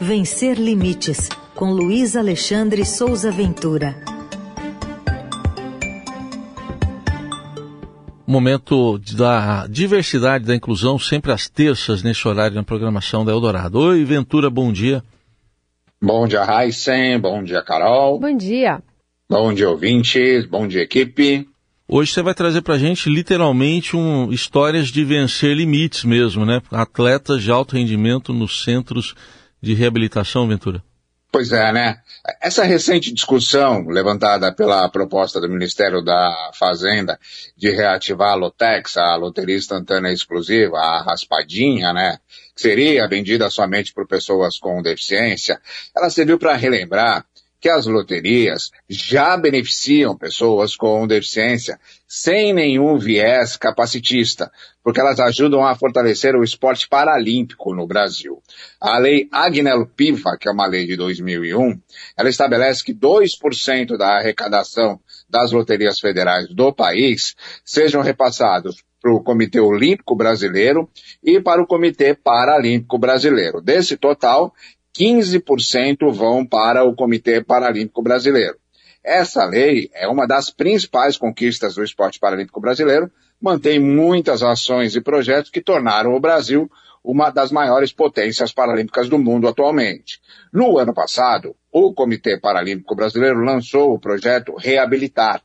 Vencer Limites, com Luiz Alexandre Souza Ventura. Momento da diversidade, da inclusão, sempre às terças, nesse horário na programação da Eldorado. Oi, Ventura, bom dia. Bom dia, Heisen. Bom dia, Carol. Bom dia. Bom dia, ouvintes. Bom dia, equipe. Hoje você vai trazer para a gente literalmente um, histórias de vencer limites mesmo, né? Atletas de alto rendimento nos centros de reabilitação, Ventura. Pois é, né? Essa recente discussão levantada pela proposta do Ministério da Fazenda de reativar a Lotex, a loteria instantânea exclusiva, a raspadinha, né? Que seria vendida somente por pessoas com deficiência, ela serviu para relembrar que as loterias já beneficiam pessoas com deficiência sem nenhum viés capacitista, porque elas ajudam a fortalecer o esporte paralímpico no Brasil. A lei Agnello Piva, que é uma lei de 2001, ela estabelece que 2% da arrecadação das loterias federais do país sejam repassados para o Comitê Olímpico Brasileiro e para o Comitê Paralímpico Brasileiro. Desse total, 15% vão para o Comitê Paralímpico Brasileiro. Essa lei é uma das principais conquistas do esporte paralímpico brasileiro, mantém muitas ações e projetos que tornaram o Brasil uma das maiores potências paralímpicas do mundo atualmente. No ano passado, o Comitê Paralímpico Brasileiro lançou o projeto Reabilitar,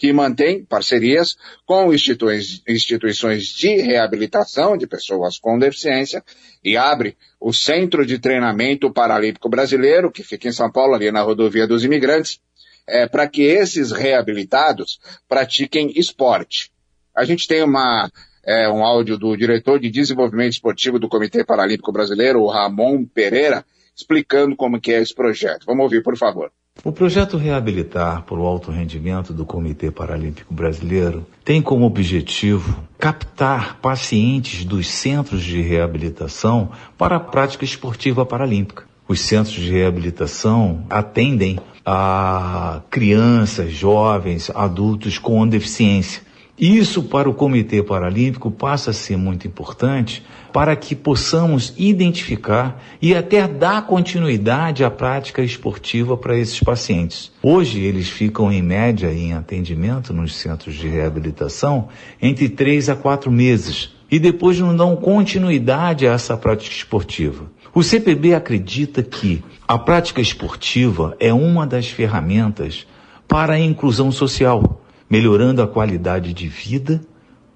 que mantém parcerias com instituições de reabilitação de pessoas com deficiência e abre o Centro de Treinamento Paralímpico Brasileiro, que fica em São Paulo, ali na rodovia dos imigrantes, é, para que esses reabilitados pratiquem esporte. A gente tem uma, é, um áudio do diretor de desenvolvimento esportivo do Comitê Paralímpico Brasileiro, o Ramon Pereira, explicando como que é esse projeto. Vamos ouvir, por favor. O projeto Reabilitar por o Alto Rendimento do Comitê Paralímpico Brasileiro tem como objetivo captar pacientes dos centros de reabilitação para a prática esportiva paralímpica. Os centros de reabilitação atendem a crianças, jovens, adultos com deficiência isso para o Comitê Paralímpico passa a ser muito importante para que possamos identificar e até dar continuidade à prática esportiva para esses pacientes. Hoje eles ficam em média em atendimento nos centros de reabilitação entre três a quatro meses e depois não dão continuidade a essa prática esportiva. O CPB acredita que a prática esportiva é uma das ferramentas para a inclusão social melhorando a qualidade de vida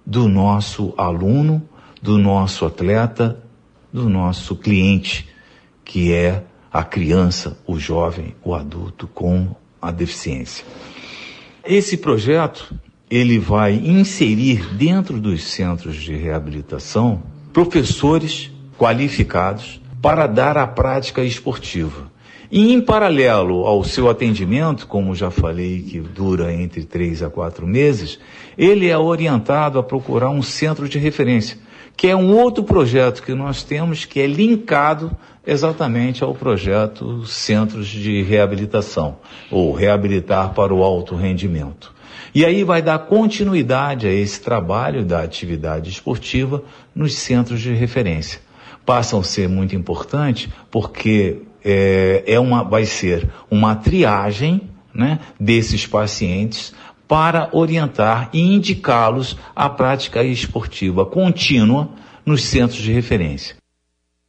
do nosso aluno, do nosso atleta, do nosso cliente, que é a criança, o jovem, o adulto com a deficiência. Esse projeto ele vai inserir dentro dos centros de reabilitação professores qualificados para dar a prática esportiva. E em paralelo ao seu atendimento, como já falei, que dura entre três a quatro meses, ele é orientado a procurar um centro de referência, que é um outro projeto que nós temos que é linkado exatamente ao projeto Centros de Reabilitação, ou Reabilitar para o Alto Rendimento. E aí vai dar continuidade a esse trabalho da atividade esportiva nos centros de referência. Passam a ser muito importantes porque é, é uma, vai ser uma triagem né, desses pacientes para orientar e indicá-los à prática esportiva contínua nos centros de referência.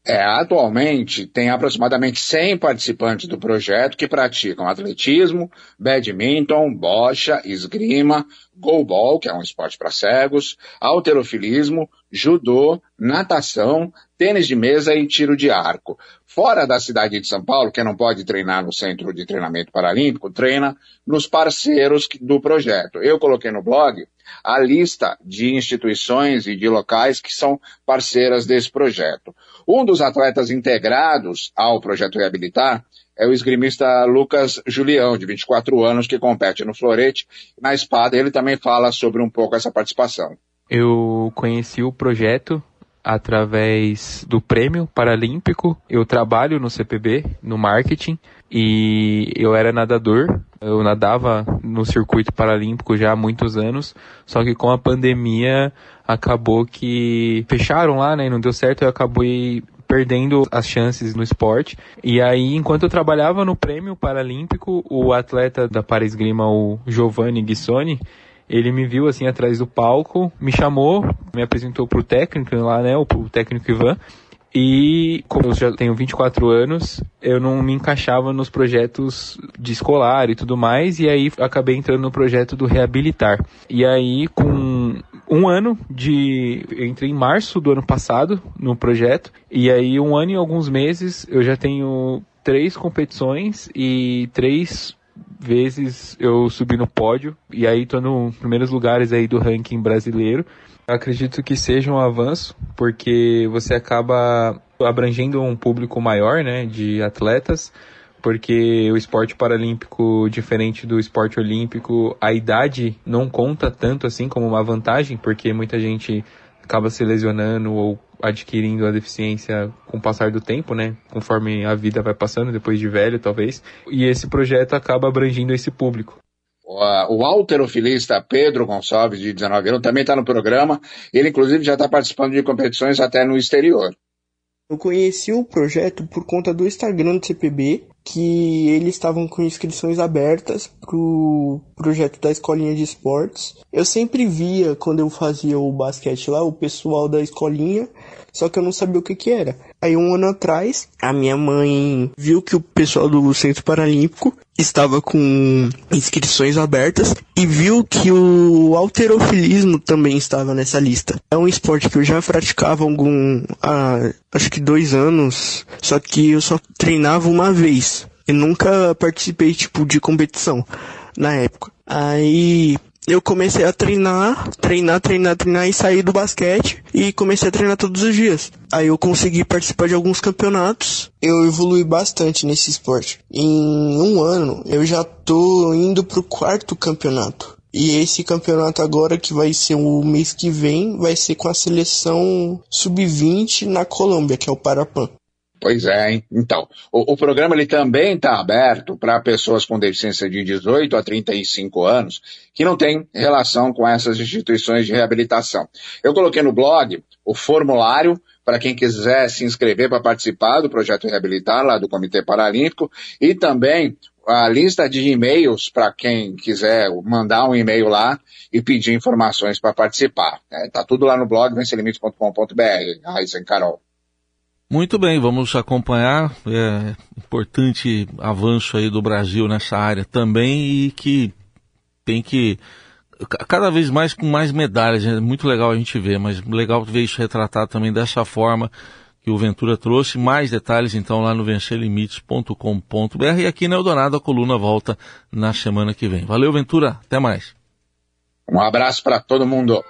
É, atualmente tem aproximadamente 100 participantes do projeto que praticam atletismo, badminton, bocha, esgrima, goalball, que é um esporte para cegos, alterofilismo, judô, natação, tênis de mesa e tiro de arco. Fora da cidade de São Paulo, quem não pode treinar no Centro de Treinamento Paralímpico, treina nos parceiros do projeto. Eu coloquei no blog a lista de instituições e de locais que são parceiras desse projeto. Um dos atletas integrados ao projeto Reabilitar é o esgrimista Lucas Julião, de 24 anos, que compete no florete. Na espada, ele também fala sobre um pouco essa participação. Eu conheci o projeto através do Prêmio Paralímpico. Eu trabalho no CPB, no marketing, e eu era nadador. Eu nadava no circuito paralímpico já há muitos anos, só que com a pandemia acabou que fecharam lá, né? E não deu certo, eu acabei perdendo as chances no esporte. E aí, enquanto eu trabalhava no Prêmio Paralímpico, o atleta da Paris Grima, o Giovanni Guissoni, ele me viu assim atrás do palco, me chamou, me apresentou pro técnico lá, né, o técnico Ivan, e como eu já tenho 24 anos, eu não me encaixava nos projetos de escolar e tudo mais, e aí acabei entrando no projeto do Reabilitar. E aí, com um ano de. Eu entrei em março do ano passado no projeto, e aí, um ano e alguns meses, eu já tenho três competições e três vezes eu subi no pódio, e aí tô nos primeiros lugares aí do ranking brasileiro. Acredito que seja um avanço, porque você acaba abrangendo um público maior, né, de atletas, porque o esporte paralímpico, diferente do esporte olímpico, a idade não conta tanto assim como uma vantagem, porque muita gente acaba se lesionando ou adquirindo a deficiência com o passar do tempo, né? Conforme a vida vai passando, depois de velho, talvez. E esse projeto acaba abrangindo esse público. O alterofilista Pedro Gonçalves, de 19 anos, também está no programa. Ele, inclusive, já está participando de competições até no exterior. Eu conheci o projeto por conta do Instagram do CPB, que eles estavam com inscrições abertas pro projeto da escolinha de esportes. Eu sempre via quando eu fazia o basquete lá o pessoal da escolinha, só que eu não sabia o que que era. Aí um ano atrás, a minha mãe viu que o pessoal do Centro Paralímpico estava com inscrições abertas e viu que o alterofilismo também estava nessa lista. É um esporte que eu já praticava algum, há, acho que dois anos, só que eu só treinava uma vez. Eu nunca participei, tipo, de competição na época. Aí eu comecei a treinar, treinar, treinar, treinar e sair do basquete e comecei a treinar todos os dias. Aí eu consegui participar de alguns campeonatos. Eu evolui bastante nesse esporte. Em um ano eu já tô indo pro quarto campeonato. E esse campeonato agora, que vai ser o mês que vem, vai ser com a seleção sub-20 na Colômbia, que é o Parapan. Pois é? Então, o, o programa ele também está aberto para pessoas com deficiência de 18 a 35 anos que não têm relação com essas instituições de reabilitação. Eu coloquei no blog o formulário para quem quiser se inscrever para participar do projeto Reabilitar, lá do Comitê Paralímpico, e também a lista de e-mails para quem quiser mandar um e-mail lá e pedir informações para participar. Está é, tudo lá no blog vencelimites.com.br. Raíssa Carol. Muito bem, vamos acompanhar. É importante avanço aí do Brasil nessa área também e que tem que cada vez mais com mais medalhas. É muito legal a gente ver, mas legal ver isso retratado também dessa forma que o Ventura trouxe. Mais detalhes então lá no vencerlimites.com.br e aqui na Eldorado a coluna volta na semana que vem. Valeu, Ventura. Até mais. Um abraço para todo mundo.